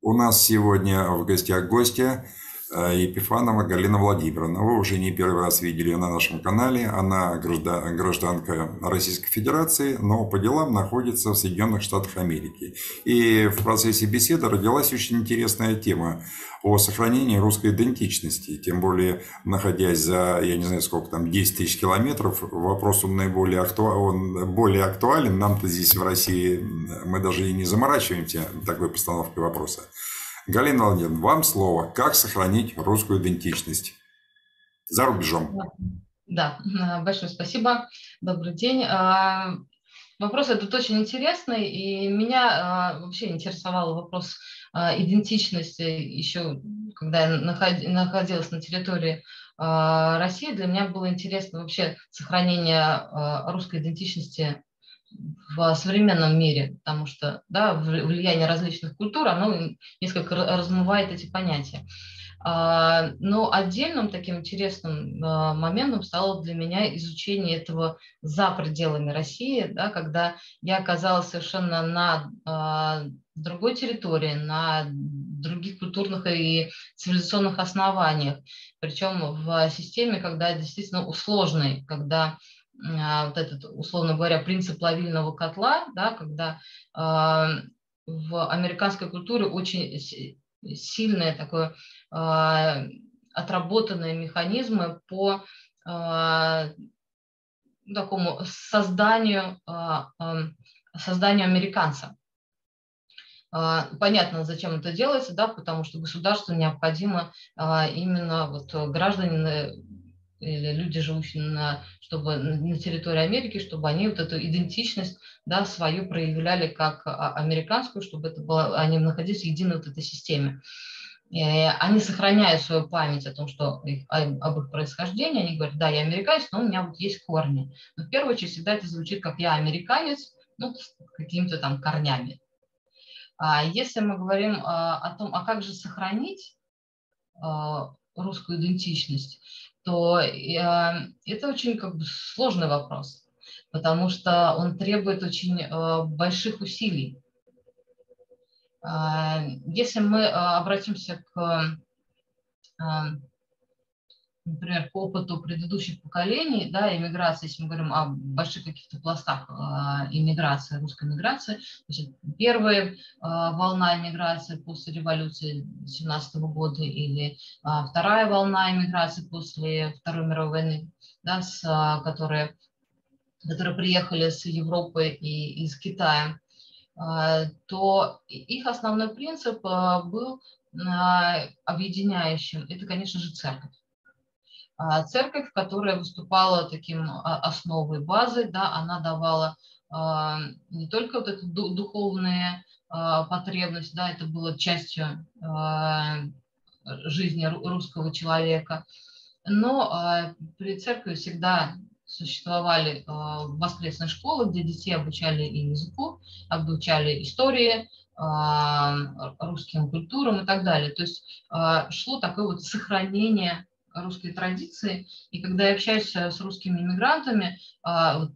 У нас сегодня в гостях гостья э, Епифанова Галина Владимировна. Вы уже не первый раз видели ее на нашем канале. Она гражданка Российской Федерации, но по делам находится в Соединенных Штатах Америки. И в процессе беседы родилась очень интересная тема о сохранении русской идентичности. Тем более, находясь за, я не знаю, сколько там, 10 тысяч километров, вопрос он наиболее актуален, он более актуален. Нам-то здесь в России мы даже и не заморачиваемся такой постановкой вопроса. Галина Владимировна, вам слово. Как сохранить русскую идентичность за рубежом? Да, большое спасибо. Добрый день. А, вопрос этот очень интересный, и меня а, вообще интересовал вопрос а, идентичности еще, когда я находилась на территории России, для меня было интересно вообще сохранение русской идентичности в современном мире, потому что да, влияние различных культур, оно несколько размывает эти понятия. Но отдельным таким интересным моментом стало для меня изучение этого за пределами России, да, когда я оказалась совершенно на другой территории, на других культурных и цивилизационных основаниях. Причем в системе, когда действительно усложной, когда а, вот этот, условно говоря, принцип плавильного котла, да, когда э, в американской культуре очень сильные такое э, отработанные механизмы по такому созданию, созданию американца. А, понятно, зачем это делается, да, потому что государству необходимо а, именно вот граждане люди, живущие на, чтобы на территории Америки, чтобы они вот эту идентичность да, свою проявляли как а, американскую, чтобы это было, они находились в единой вот этой системе. И они сохраняют свою память о том, что их, об их происхождении, они говорят, да, я американец, но у меня вот есть корни. Но в первую очередь всегда это звучит как я американец, ну, с какими-то там корнями. А если мы говорим а, о том, а как же сохранить а, русскую идентичность, то это очень как бы сложный вопрос, потому что он требует очень больших усилий. Если мы обратимся к например, по опыту предыдущих поколений, да, иммиграции, если мы говорим о больших каких-то пластах э, иммиграции, русской иммиграции, значит, первая э, волна иммиграции после революции 17 года или э, вторая волна иммиграции после Второй мировой войны, да, с, которые, которые приехали с Европы и из Китая, то их основной принцип был объединяющим, это, конечно же, церковь. А, церковь, которая выступала таким а, основой базы, да, она давала а, не только вот эту духовные потребность, да, это было частью жизни русского человека, но при церкви всегда существовали воскресные школы, где детей обучали и языку, обучали истории, русским культурам и так далее. То есть шло такое вот сохранение русской традиции. И когда я общаюсь э, с русскими иммигрантами, а, вот,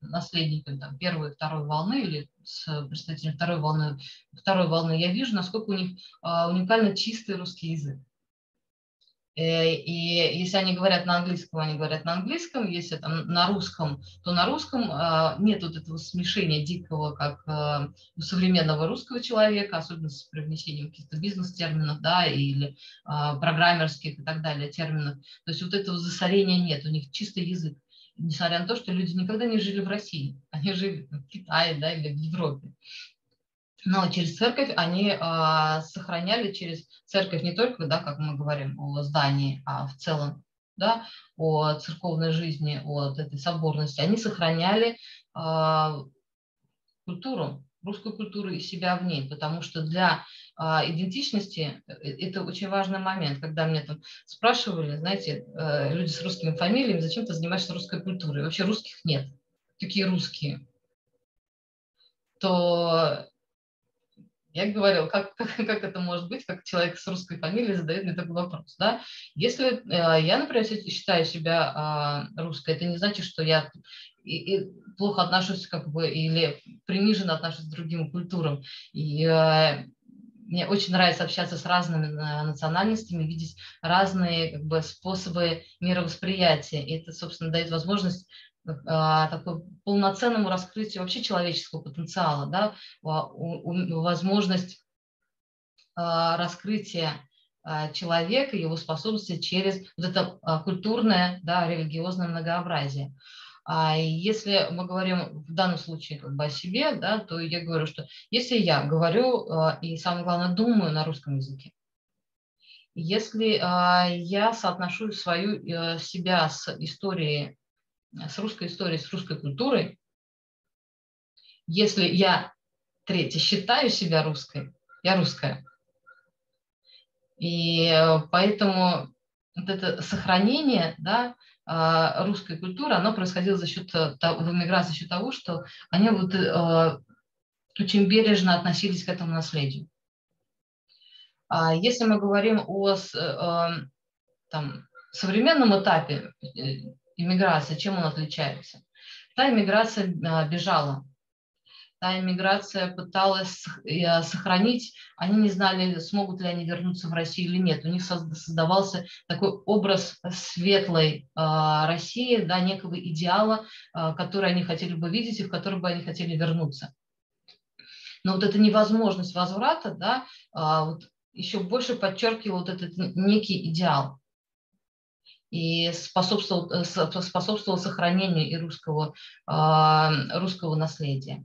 наследниками там, первой и второй волны или с представителями второй волны, второй волны, я вижу, насколько у них а, уникально чистый русский язык. Э, и если они говорят на английском, они говорят на английском, если там на русском, то на русском а, нет вот этого смешения дикого, как а, у современного русского человека, особенно с привнесением каких-то бизнес-терминов, да, или а, программерских и так далее терминов. То есть вот этого засорения нет, у них чистый язык. Несмотря на то, что люди никогда не жили в России, они жили в Китае, да, или в Европе. Но через церковь они э, сохраняли через церковь не только, да, как мы говорим о здании, а в целом, да, о церковной жизни, о этой соборности. Они сохраняли э, культуру, русскую культуру и себя в ней, потому что для э, идентичности это очень важный момент. Когда мне там спрашивали, знаете, э, люди с русскими фамилиями, зачем ты занимаешься русской культурой? Вообще русских нет. Такие русские. То я говорил, как, как, как это может быть, как человек с русской фамилией задает мне такой вопрос. Да? Если э, я, например, считаю себя э, русской, это не значит, что я и, и плохо отношусь как бы или приниженно отношусь к другим культурам. И э, мне очень нравится общаться с разными национальностями, видеть разные как бы, способы мировосприятия. И это, собственно, дает возможность такой полноценному раскрытию вообще человеческого потенциала, да, возможность а, раскрытия а, человека, его способности через вот это культурное, да, религиозное многообразие. А если мы говорим в данном случае как бы о себе, да, то я говорю, что если я говорю и, самое главное, думаю на русском языке, если я соотношу свою э, себя с историей с русской историей, с русской культурой, если я, третье, считаю себя русской, я русская. И э, поэтому вот это сохранение да, а, русской культуры, оно происходило за счет, э, в эмиграции за счет того, что они вот, э, очень бережно относились к этому наследию. А если мы говорим о там, современном этапе иммиграция, чем он отличается? Та иммиграция а, бежала, та иммиграция пыталась а, сохранить, они не знали, смогут ли они вернуться в Россию или нет. У них создавался такой образ светлой а, России, да, некого идеала, который они хотели бы видеть и в который бы они хотели вернуться. Но вот эта невозможность возврата, да, вот еще больше подчеркивал вот этот некий идеал и способствовал, э, способствовал сохранению и русского, а, русского наследия.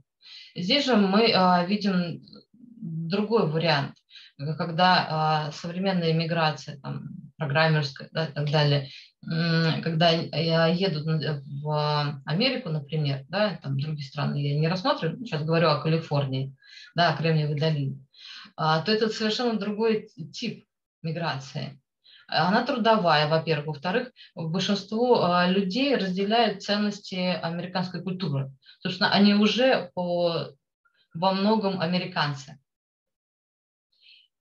Здесь же мы а, видим другой вариант, когда а, современная иммиграция, там, программерская да, и так далее, когда едут в Америку, например, да, там другие страны я не рассматриваю, сейчас говорю о Калифорнии, да, о Кремниевой долине, то это совершенно другой тип миграции. Она трудовая, во-первых. Во-вторых, большинство а, людей разделяют ценности американской культуры. Собственно, они уже по, во многом американцы.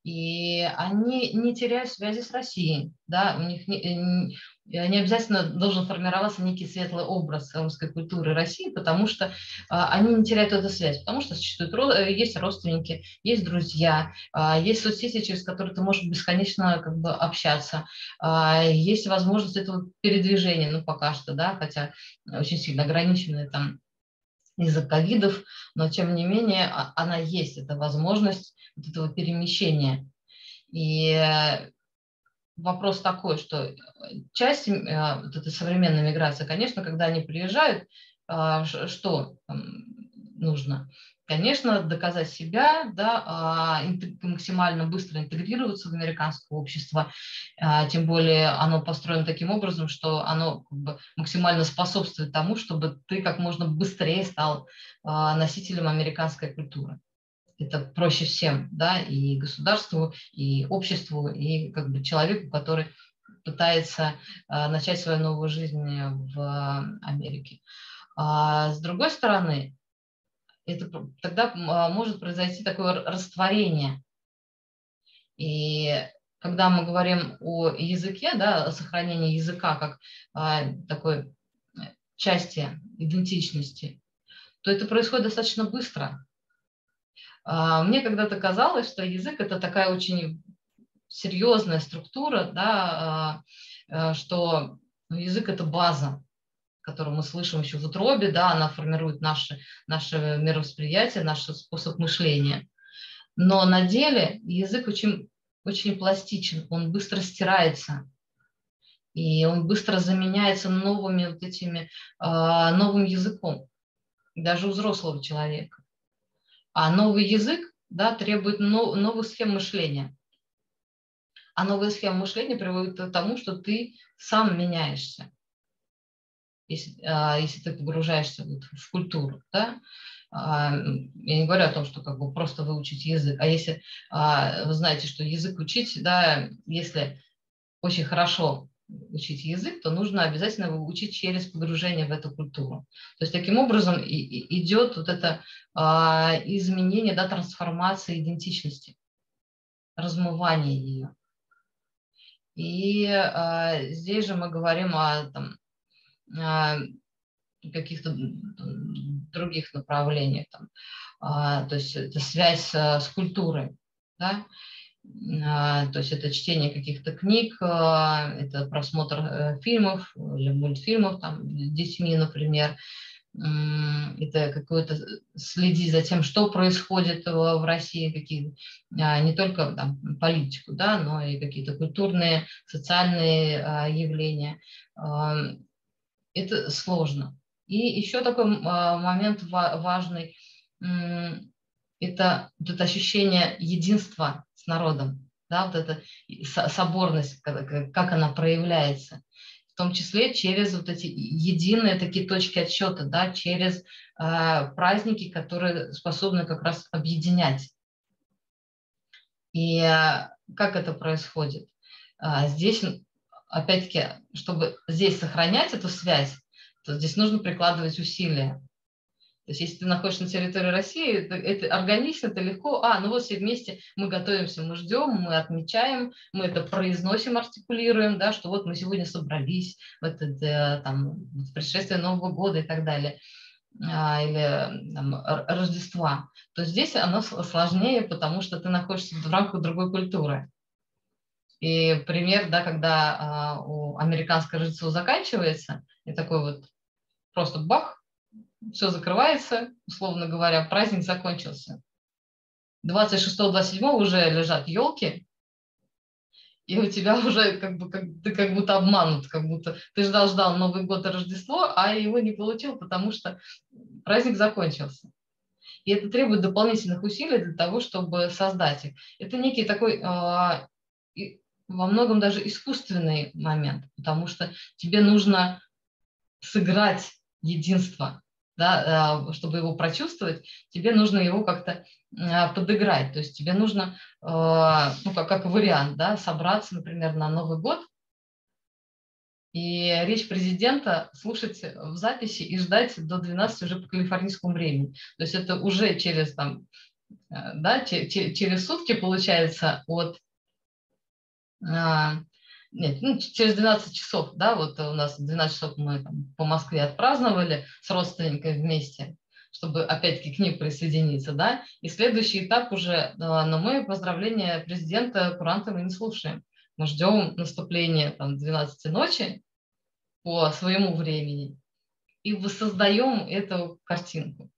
И они не теряют связи с Россией. Да? У них не, не обязательно должен формироваться некий светлый образ русской культуры России, потому что а, они не теряют эту связь, потому что существуют, э, есть родственники, есть друзья, а, есть соцсети, через которые ты можешь бесконечно как бы общаться, а, есть возможность этого передвижения, ну пока что, да, хотя очень сильно ограниченные там из-за ковидов, но тем не менее она есть, эта возможность вот этого перемещения. И вопрос такой, что э, часть э, вот этой современной миграции, конечно, когда они приезжают, а, что нужно? Конечно, доказать себя, да, а, максимально быстро интегрироваться в американское общество, а, тем более оно построено таким образом, что оно максимально способствует тому, чтобы ты как можно быстрее стал носителем американской культуры это проще всем, да, и государству, и обществу, и как бы человеку, который пытается а, начать свою новую жизнь в Америке. А с другой стороны, это тогда а, может произойти такое растворение. И когда мы говорим о языке, да, о сохранении языка как а, такой части идентичности, то это происходит достаточно быстро. А, мне когда-то казалось, что язык – это такая очень серьезная структура, да, а, а, что язык – это база, которую мы слышим еще в утробе, да, она формирует наше, наше мировосприятие, наш способ мышления. Но на деле язык очень, очень пластичен, он быстро стирается, и он быстро заменяется новыми вот этими, новым языком, даже у взрослого человека. А новый язык да, требует новых схем мышления. А новая схема мышления приводит к тому, что ты сам меняешься, если, а, если ты погружаешься вот в культуру. Да? А, я не говорю о том, что как бы просто выучить язык, а если а, вы знаете, что язык учить, да, если очень хорошо учить язык, то нужно обязательно его учить через погружение в эту культуру. То есть таким образом и, и идет вот это а, изменение, да, трансформация идентичности, размывание ее. И а, здесь же мы говорим о там, а, каких-то других направлениях. Там, а, то есть это связь а, с культурой. да, то есть это чтение каких-то книг, а, это просмотр э, фильмов или мультфильмов там, с детьми, например, это какое-то следить за тем, что происходит в России, какие, а, не только там, политику, да, но и какие-то культурные, социальные явления. Это сложно. И еще такой момент важный – это это ощущение единства народом, да, вот эта соборность, как она проявляется, в том числе через вот эти единые такие точки отсчета, да, через э, праздники, которые способны как раз объединять. И э, как это происходит? Э, здесь, опять-таки, чтобы здесь сохранять эту связь, то здесь нужно прикладывать усилия. То есть, если ты находишься на территории России, это, это органично, это легко. А, ну вот все вместе мы готовимся, мы ждем, мы отмечаем, мы это произносим, артикулируем, да, что вот мы сегодня собрались в этот, э, там, в предшествие Нового года и так далее а, или там, Рождества, то здесь оно сложнее, потому что ты находишься в рамках другой культуры. И пример, да, когда а, у американское Рождество заканчивается, и такой вот просто бах, все закрывается, условно говоря, праздник закончился. 26-27 уже лежат елки, и у тебя уже как бы как, ты как будто обманут, как будто ты ждал-ждал Новый год и Рождество, а его не получил, потому что праздник закончился. И это требует дополнительных усилий для того, чтобы создать их. Это некий такой э, во многом даже искусственный момент, потому что тебе нужно сыграть единство да, а, чтобы его прочувствовать, тебе нужно его как-то а, подыграть. То есть тебе нужно, а, ну, как, как вариант, да, собраться, например, на Новый год и речь президента слушать в записи и ждать до 12 уже по калифорнийскому времени. То есть это уже через, там, да, через сутки получается от нет, ну, через 12 часов, да, вот у нас 12 часов мы там, по Москве отпраздновали с родственниками вместе, чтобы опять-таки к ним присоединиться, да, и следующий этап уже, но мы поздравления президента куранта мы не слушаем, мы ждем наступления там 12 ночи по своему времени и воссоздаем эту картинку.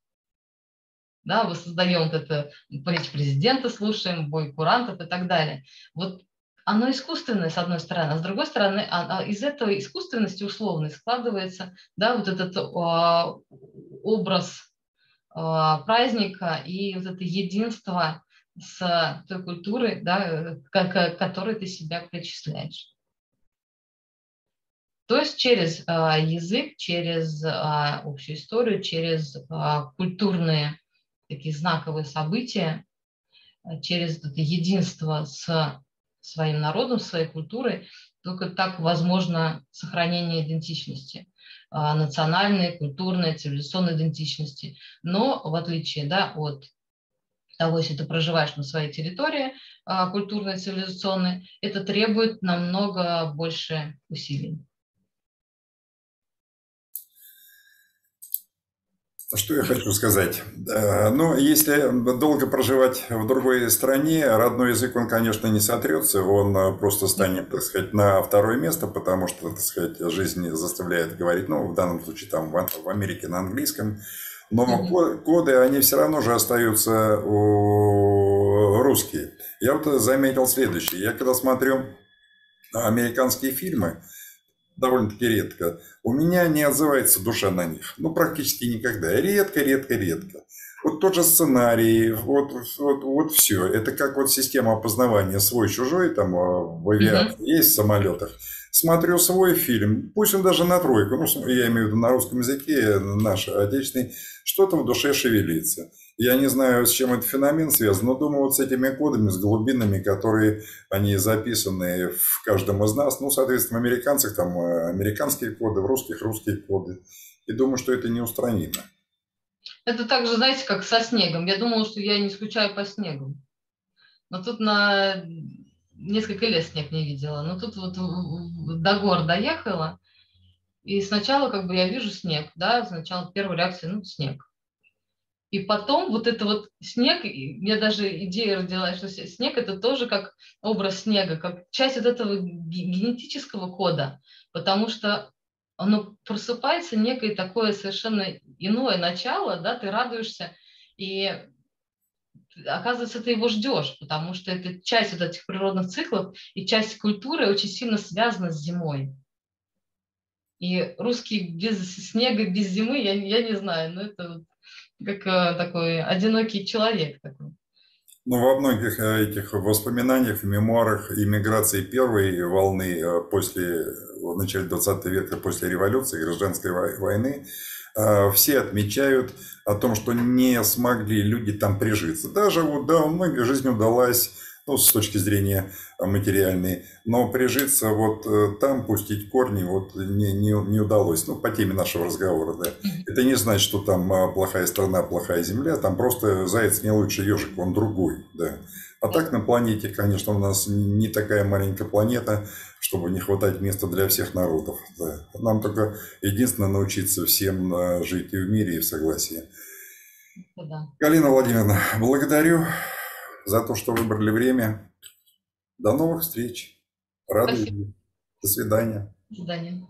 Да, воссоздаем вот это, речь президента слушаем, бой курантов и так далее. Вот оно искусственное, с одной стороны, а с другой стороны, а, а из этой искусственности условной складывается да, вот этот а, образ праздника и вот это единство с той культурой, да, к, которой ты себя причисляешь. То есть через язык, через общую историю, через культурные такие знаковые события, через это единство с своим народом, своей культурой, только так возможно сохранение идентичности, а, национальной, культурной, цивилизационной идентичности. Но в отличие да, от того, если ты проживаешь на своей территории а, культурной, цивилизационной, это требует намного больше усилий. Что я хочу сказать? Э, ну, если долго проживать в другой стране, родной язык, он, конечно, не сотрется, он э, просто станет, так сказать, на второе место, потому что, так сказать, жизнь заставляет говорить, ну, в данном случае, там, в Америке на английском, но mm-hmm. коды, они все равно же остаются русские. Я вот заметил следующее. Я когда смотрю американские фильмы, довольно-таки редко. У меня не отзывается душа на них. Ну, практически никогда. Редко, редко, редко. Вот тот же сценарий, вот, вот, вот все. Это как вот система опознавания свой-чужой там а, в авиации, mm-hmm. есть в самолетах. Смотрю свой фильм, пусть он даже на тройку, ну, я имею в виду на русском языке, наш отечественный, что-то в душе шевелится. Я не знаю, с чем этот феномен связан, но думаю, вот с этими кодами, с глубинами, которые они записаны в каждом из нас, ну, соответственно, в американцах там э, американские коды, в русских русские коды. И думаю, что это неустранимо. Это так же, знаете, как со снегом. Я думала, что я не скучаю по снегу. Но тут на несколько лет снег не видела. Но тут вот до гор доехала, и сначала как бы я вижу снег, да, сначала первая реакция, ну, снег. И потом вот это вот снег, меня даже идея родилась, что снег это тоже как образ снега, как часть вот этого генетического кода, потому что оно просыпается некое такое совершенно иное начало, да, ты радуешься, и оказывается, ты его ждешь, потому что это часть вот этих природных циклов, и часть культуры очень сильно связана с зимой. И русский без снега, без зимы, я, я не знаю, но это как э, такой одинокий человек такой. Ну, во многих э, этих воспоминаниях, мемуарах иммиграции первой волны э, после, в начале 20 века, после революции, гражданской войны, все отмечают о том, что не смогли люди там прижиться. Даже вот, да, у многих жизнь удалась ну, с точки зрения материальной. Но прижиться вот э, там, пустить корни, вот не, не, не удалось. Ну, по теме нашего разговора, да. Это не значит, что там а, плохая страна, плохая земля. Там просто заяц не лучше ежик, он другой, да. А так на планете, конечно, у нас не такая маленькая планета, чтобы не хватать места для всех народов. Да. Нам только единственное научиться всем а, жить и в мире, и в согласии. Да. Галина Владимировна, благодарю за то, что выбрали время. До новых встреч. Рады. До свидания. До свидания.